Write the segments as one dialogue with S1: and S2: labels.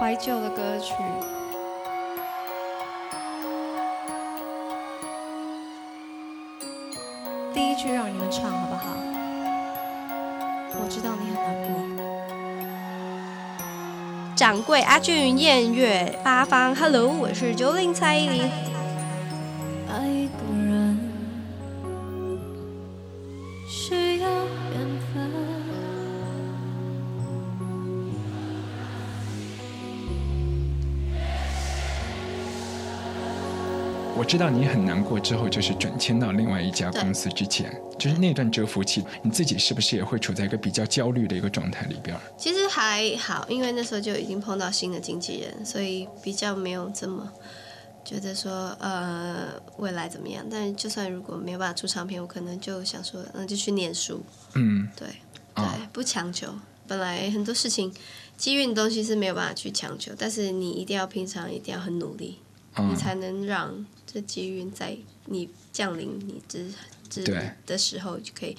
S1: 怀旧的歌曲。第一句让你们唱好不好？我知道你很难过。掌柜阿俊、燕月、八方，Hello，我是九零蔡依林。
S2: 知道你很难过，之后就是转签到另外一家公司之前，就是那段蛰伏期，你自己是不是也会处在一个比较焦虑的一个状态里边？
S1: 其实还好，因为那时候就已经碰到新的经纪人，所以比较没有这么觉得说呃未来怎么样。但就算如果没有办法出唱片，我可能就想说，那就去念书。
S2: 嗯，
S1: 对对，不强求。本来很多事情机运的东西是没有办法去强求，但是你一定要平常一定要很努力，你才能让这机运在你降临你之之的时候就可以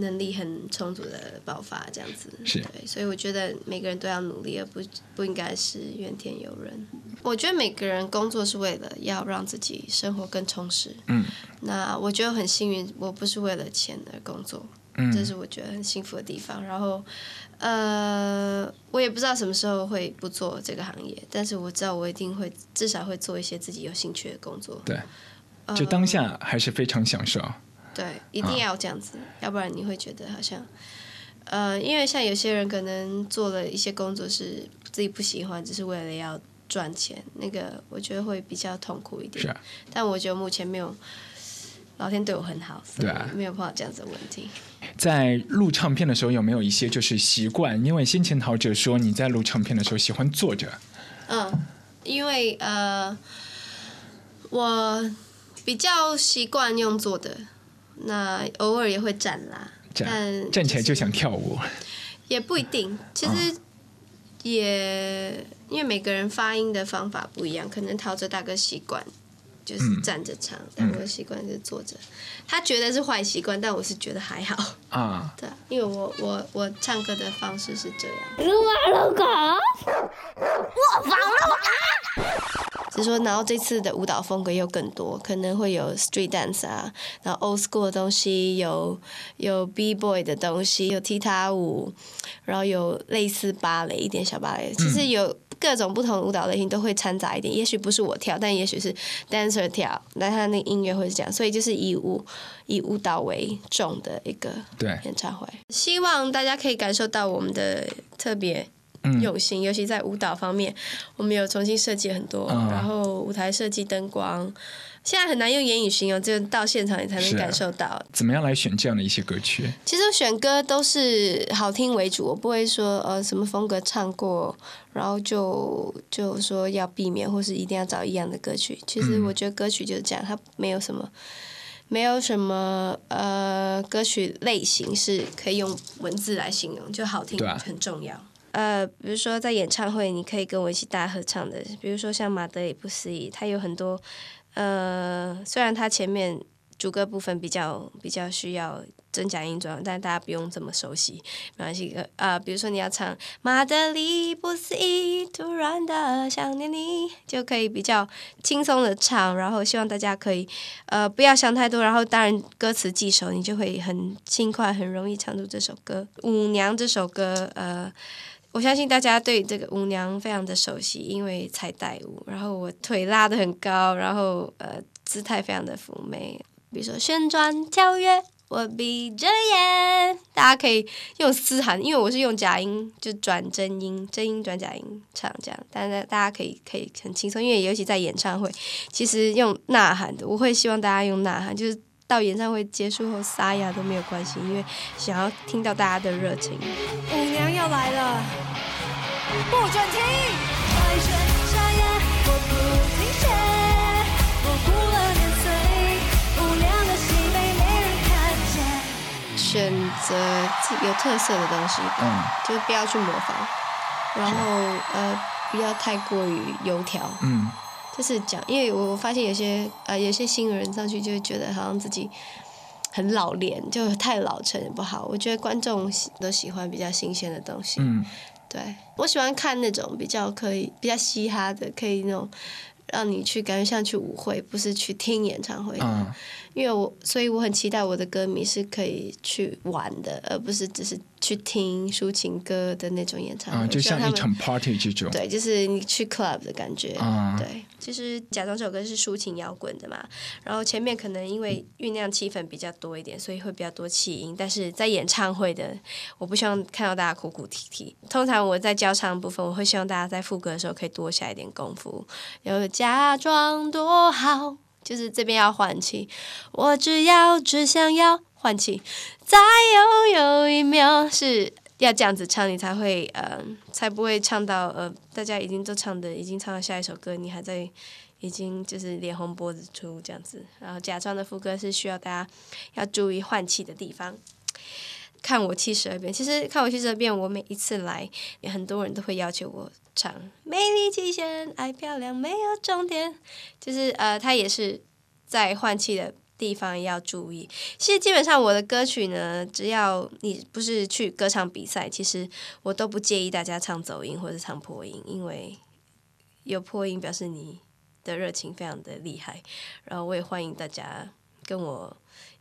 S1: 能力很充足的爆发，这样子。
S2: 是
S1: 对，所以我觉得每个人都要努力，而不不应该是怨天尤人。我觉得每个人工作是为了要让自己生活更充实。
S2: 嗯
S1: 那我觉得很幸运，我不是为了钱而工作，
S2: 嗯，
S1: 这是我觉得很幸福的地方。然后，呃，我也不知道什么时候会不做这个行业，但是我知道我一定会至少会做一些自己有兴趣的工作。
S2: 对，
S1: 呃
S2: 就当下还是非常享受。
S1: 对，一定要这样子，要不然你会觉得好像，呃，因为像有些人可能做了一些工作是自己不喜欢，只是为了要赚钱，那个我觉得会比较痛苦一点。
S2: 是啊，
S1: 但我觉得目前没有，老天对我很好，
S2: 对啊
S1: 没有碰到这样子的问题。
S2: 在录唱片的时候有没有一些就是习惯？因为先前陶喆说你在录唱片的时候喜欢坐着，
S1: 嗯，因为呃，我比较习惯用坐的，那偶尔也会站啦，但
S2: 站站起来就想跳舞。
S1: 也不一定，其实也、因为每个人发音的方法不一样，可能陶喆大哥习惯就是站着唱，但我的习惯是坐着。他觉得是坏习惯，但我是觉得还好。
S2: 啊，
S1: 对啊，因为我我我唱歌的方式是这样。只是说，然后这次的舞蹈风格又更多，可能会有 street dance 啊，然后 old school 的东西，有有 b boy 的东西，有踢踏舞，然后有类似芭蕾一点小芭蕾，其实有各种不同的舞蹈类型都会掺杂一点。也许不是我跳，但也许是 dancer 跳，那他那个音乐会是这样，所以就是以舞以舞蹈为重的一个
S2: 对，
S1: 演唱会。希望大家可以感受到我们的特别
S2: 嗯
S1: 用心，尤其在舞蹈方面，我们有重新设计很多，
S2: 嗯
S1: 然后舞台设计、灯光，现在很难用言语形容，只有到现场你才能感受到。
S2: 怎么样来选这样的一些歌曲？
S1: 其实我选歌都是好听为主，我不会说呃什么风格唱过，然后就就说要避免或是一定要找一样的歌曲。其实
S2: 嗯
S1: 我觉得歌曲就是这样，它没有什么。没有什么呃歌曲类型是可以用文字来形容，就好听
S2: 啊
S1: 很重要。呃，比如说在演唱会，你可以跟我一起大合唱的，比如说像《马德里不思议》，它有很多呃，虽然它前面主歌部分比较比较需要真假音转换，但大家不用这么熟悉，没关系。呃，比如说你要唱《马德里不思议》，突然的想念你，就可以比较轻松的唱，然后希望大家可以呃不要想太多，然后当然歌词记熟，你就会很轻快，很容易唱出这首歌。《舞娘》这首歌，呃。我相信大家对这个舞娘非常的熟悉，因为彩带舞，然后我腿拉的很高，然后呃姿态非常的妩媚，比如说旋转跳跃，我闭着眼，大家可以用嘶喊，因为我是用假音就转真音，真音转假音唱这样，但是大家可以可以很轻松，因为尤其在演唱会，其实用呐喊的，我会希望大家用呐喊，就是到演唱会结束后沙哑都没有关系，因为想要听到大家的热情。要来了，不准停！
S3: 白雪沙哑，我不停歇，模糊了年岁，无聊的戏被没人看见。
S1: 选择自有特色的东西，
S2: 嗯
S1: 就是不要去模仿，然后呃不要太过于油条，
S2: 嗯，
S1: 就是讲，因为我发现有些呃有些新人上去就会觉得好像自己很老练，就太老成也不好。我觉得观众喜都喜欢比较新鲜的东西，
S2: 嗯，
S1: 对我喜欢看那种比较可以比较嘻哈的，可以那种让你去感觉像去舞会，不是去听演唱会。
S2: 嗯，
S1: 因为我所以我很期待我的歌迷是可以去玩的，而不是只是去听抒情歌的那种演唱会。
S2: 啊，就像一场 party 这种。
S1: 对，就是你去 club 的感觉。
S2: 啊
S1: 对，其实假装这首歌是抒情摇滚的嘛，然后前面可能因为酝酿气氛比较多一点，所以会比较多气音。但是在演唱会的，我不希望看到大家哭哭啼啼。通常我在教唱的部分，我会希望大家在副歌的时候可以多下一点功夫，然后假装多好，就是这边要换气，我只要只想要换气，再拥有一秒是要这样子唱，你才会呃，才不会唱到呃，大家已经都唱的已经唱到下一首歌，你还在已经就是脸红脖子粗这样子，然后假装的副歌是需要大家要注意换气的地方。看我七十二变，其实看我七十二变，我每一次来，也很多人都会要求我唱《美丽极限，爱漂亮没有终点》，就是呃，它也是在换气的地方要注意。其实基本上我的歌曲呢，只要你不是去歌唱比赛，其实我都不介意大家唱走音或者唱破音，因为有破音表示你的热情非常的厉害。然后我也欢迎大家跟我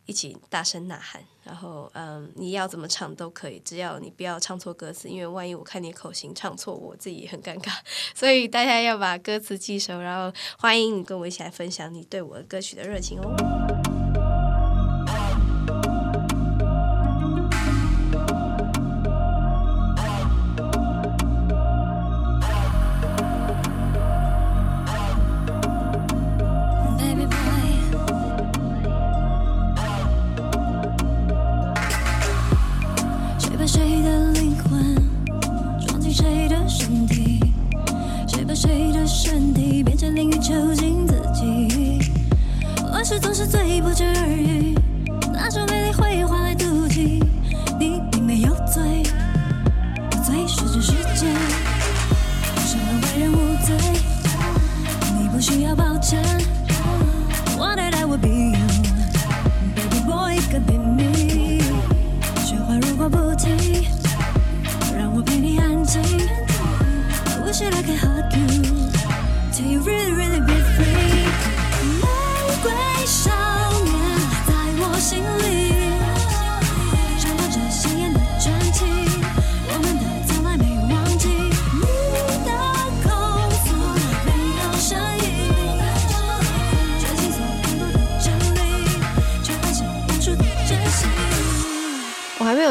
S1: 一起大声呐喊，然后嗯，你要怎么唱都可以，只要你不要唱错歌词，因为万一我看你口型唱错，我自己也很尴尬。所以大家要把歌词记熟，然后欢迎你跟我一起来分享你对我的歌曲的热情哦。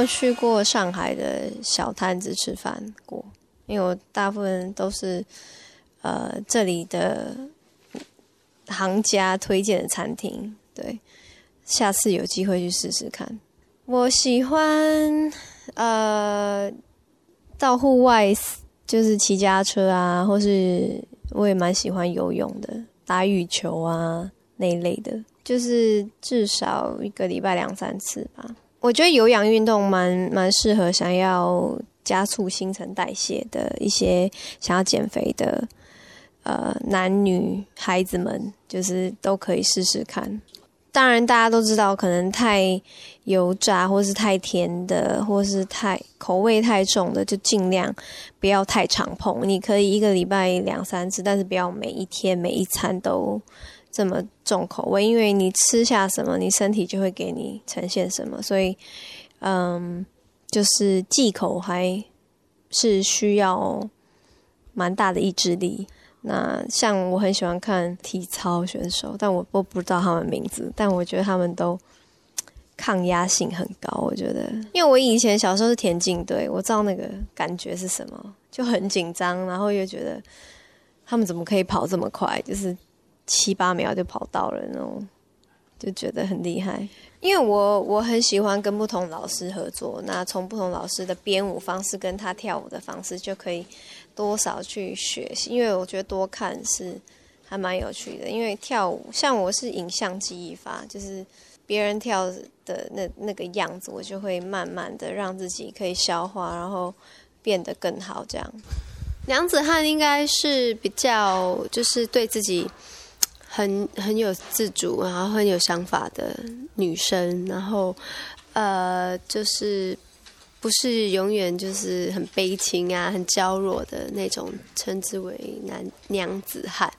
S3: 有
S4: 去过上海的小摊子吃饭过，因为我大部分都是呃这里的行家推荐的餐厅。对，下次有机会去试试看。我喜欢呃到户外，就是骑家车啊，或是我也蛮喜欢游泳的，打羽球啊那一类的，就是至少一个礼拜两三次吧。我觉得有氧运动蛮蛮适合想要加速新陈代谢的一些想要减肥的呃男女孩子们，就是都可以试试看。当然，大家都知道，可能太油炸或是太甜的，或是太口味太重的，就尽量不要太常碰。你可以一个礼拜两三次，但是不要每一天每一餐都这么重口味，因为你吃下什么，你身体就会给你呈现什么。所以，嗯，就是忌口还是需要蛮大的意志力。那像我很喜欢看体操选手，但我都不知道他们名字，但我觉得他们都抗压性很高。我觉得，因为我以前小时候是田径队，我知道那个感觉是什么，就很紧张，然后又觉得他们怎么可以跑这么快，就是七八秒就跑到了那种，就觉得很厉害。因为我我很喜欢跟不同老师合作，那从不同老师的编舞方式跟他跳舞的方式，就可以多少去学习。因为我觉得多看是还蛮有趣的。因为跳舞，像我是影像记忆法，就是别人跳的那那个样子，我就会慢慢的让自己可以消化，然后变得更好。这样，梁子汉应该是比较就是对自己。很很有自主，然后很有想法的女生，然后呃，就是不是永远就是很悲情啊、很娇弱的那种，称之为男娘子汉。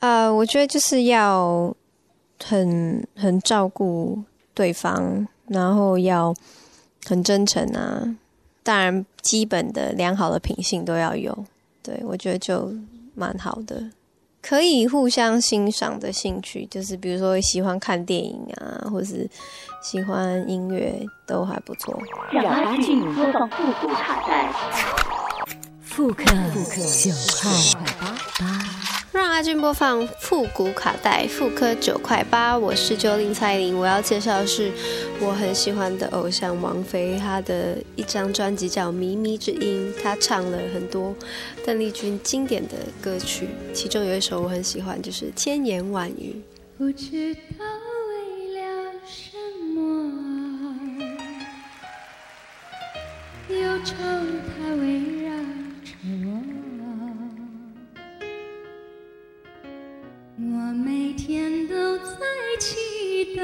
S4: 呃，我觉得就是要很很照顾对方，然后要很真诚啊。当然，基本的良好的品性都要有。对我觉得就蛮好的，可以互相欣赏的兴趣，就是比如说喜欢看电影啊，或是喜欢音乐，都还不错。
S5: 让阿俊播放复古卡带，复刻九块八。
S4: 让阿俊播放复古卡带，复刻九块八。我是九零蔡琳，我要介绍的是我很喜欢的偶像王菲，她的一张专辑叫《靡靡之音》，她唱了很多邓丽君经典的歌曲，其中有一首我很喜欢，就是《千言万语》。
S3: 不知道为了什么，忧愁它围每天都在祈祷，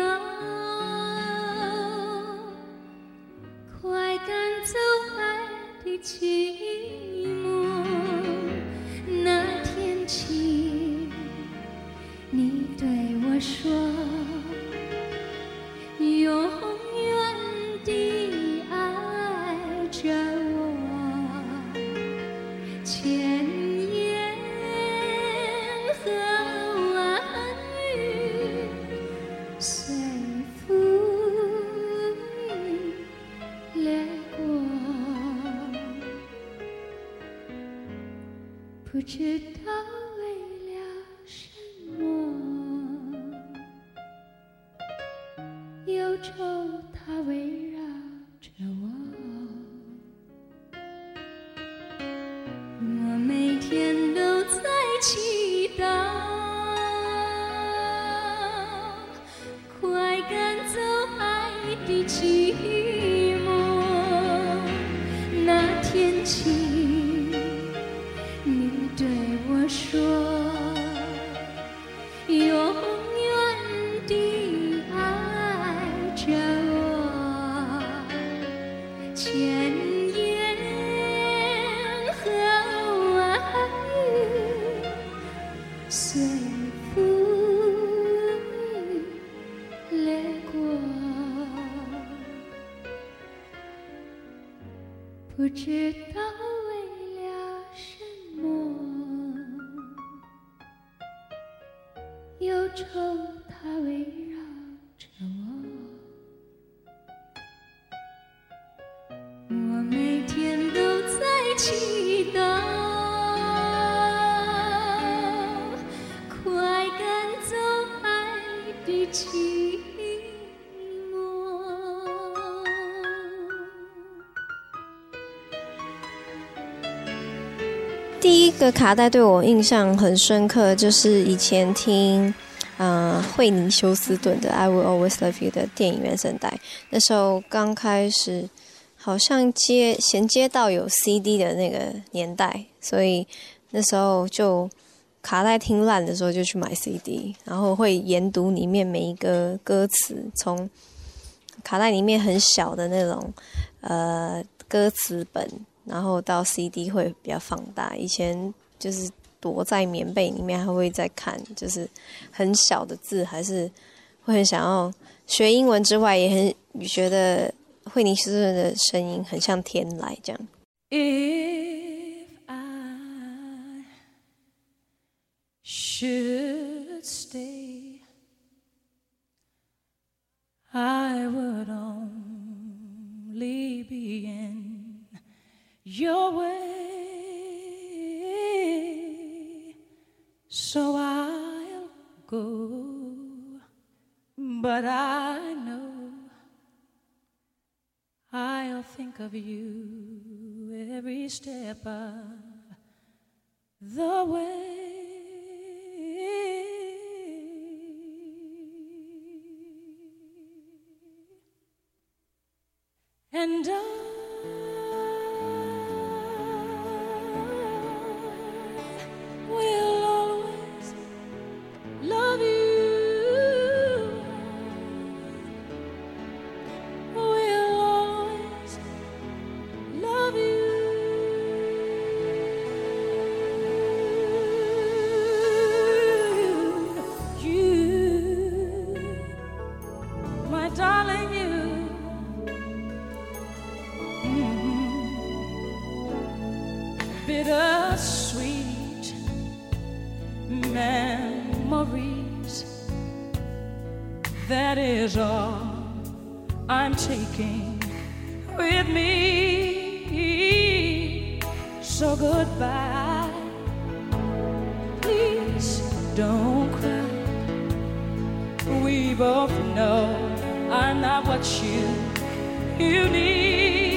S3: 快赶走爱的寂寞。那天起，你对我说，愁它围绕着我。我每天都在祈祷，快赶走爱的寂寞。
S4: 第一个卡带对我印象很深刻，就是以前听惠妮休斯顿的《I Will Always Love You》的电影原声带，那时候刚开始，好像接衔接到有 CD 的那个年代，所以那时候就卡带听烂的时候就去买 CD，然后会研读里面每一个歌词，从卡带里面很小的那种呃歌词本，然后到 CD 会比较放大。以前就是躲在棉被里面，还会再看，就是很小的字，还是会很想要学英文之外，也很觉得惠妮斯顿的声音很像天籁这样。
S3: If I should stay, I would
S6: don't cry. We both know I'm not what you you need.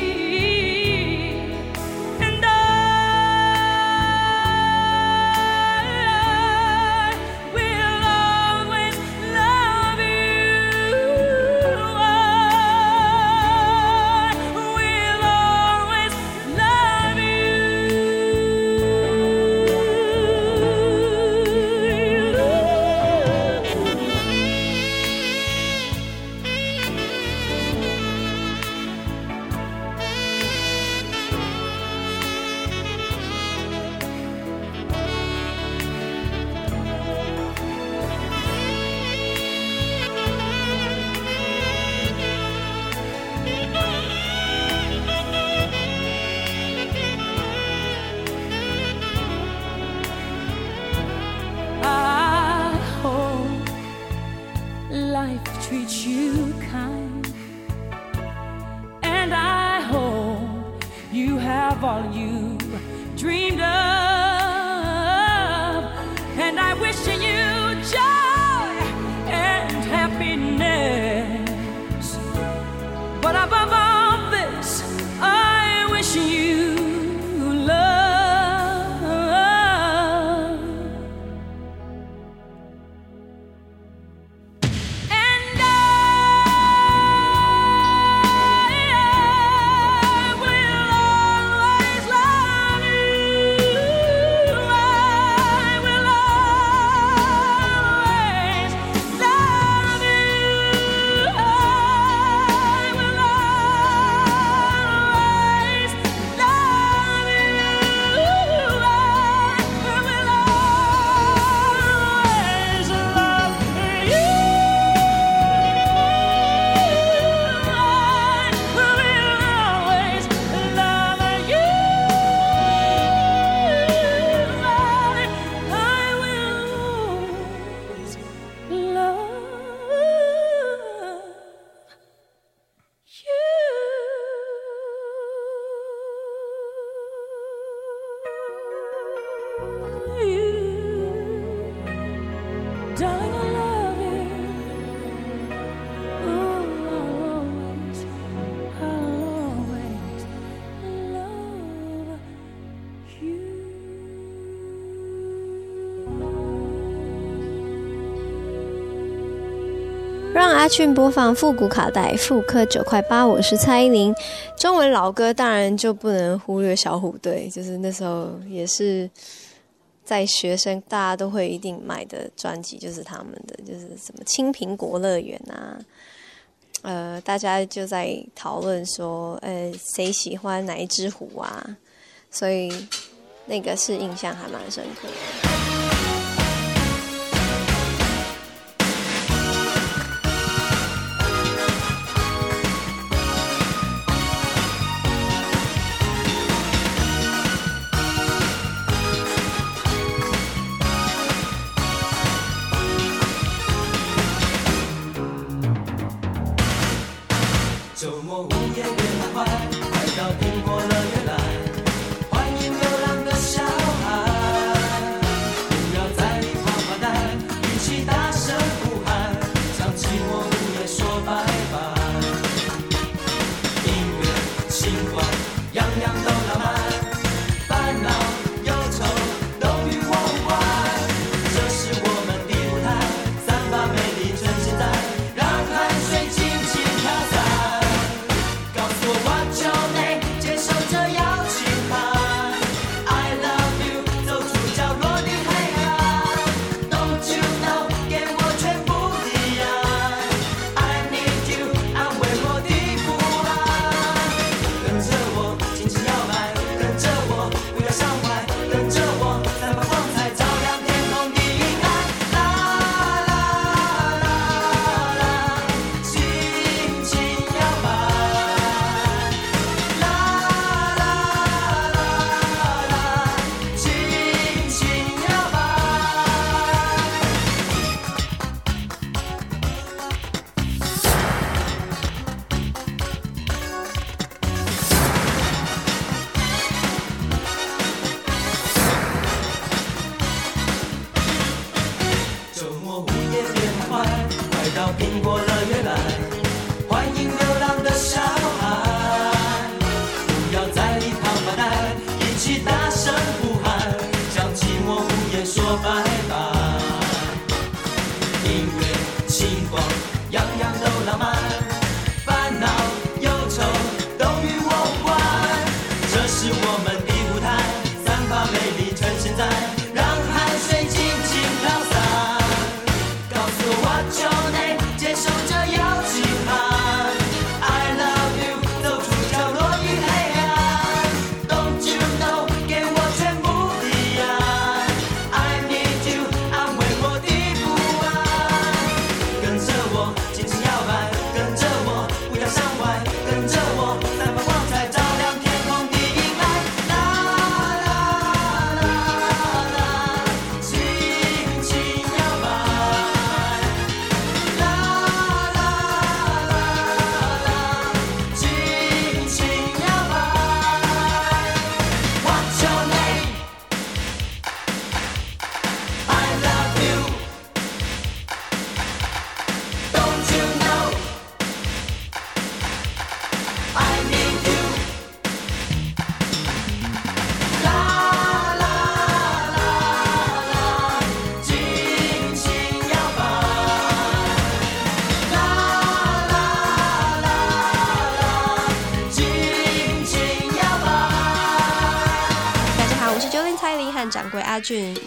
S4: 让阿俊播放复古卡带，复刻九块八。我是蔡依林。中文老歌当然就不能忽略小虎队，就是那时候也是在学生大家都会一定买的专辑，就是他们的，就是什么《青苹果乐园》啊。呃，大家就在讨论说，呃，谁喜欢哪一只虎啊？所以那个是印象还蛮深刻的。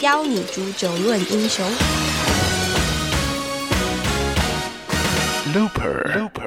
S7: 邀
S1: 你煮酒论英雄。
S8: Looper。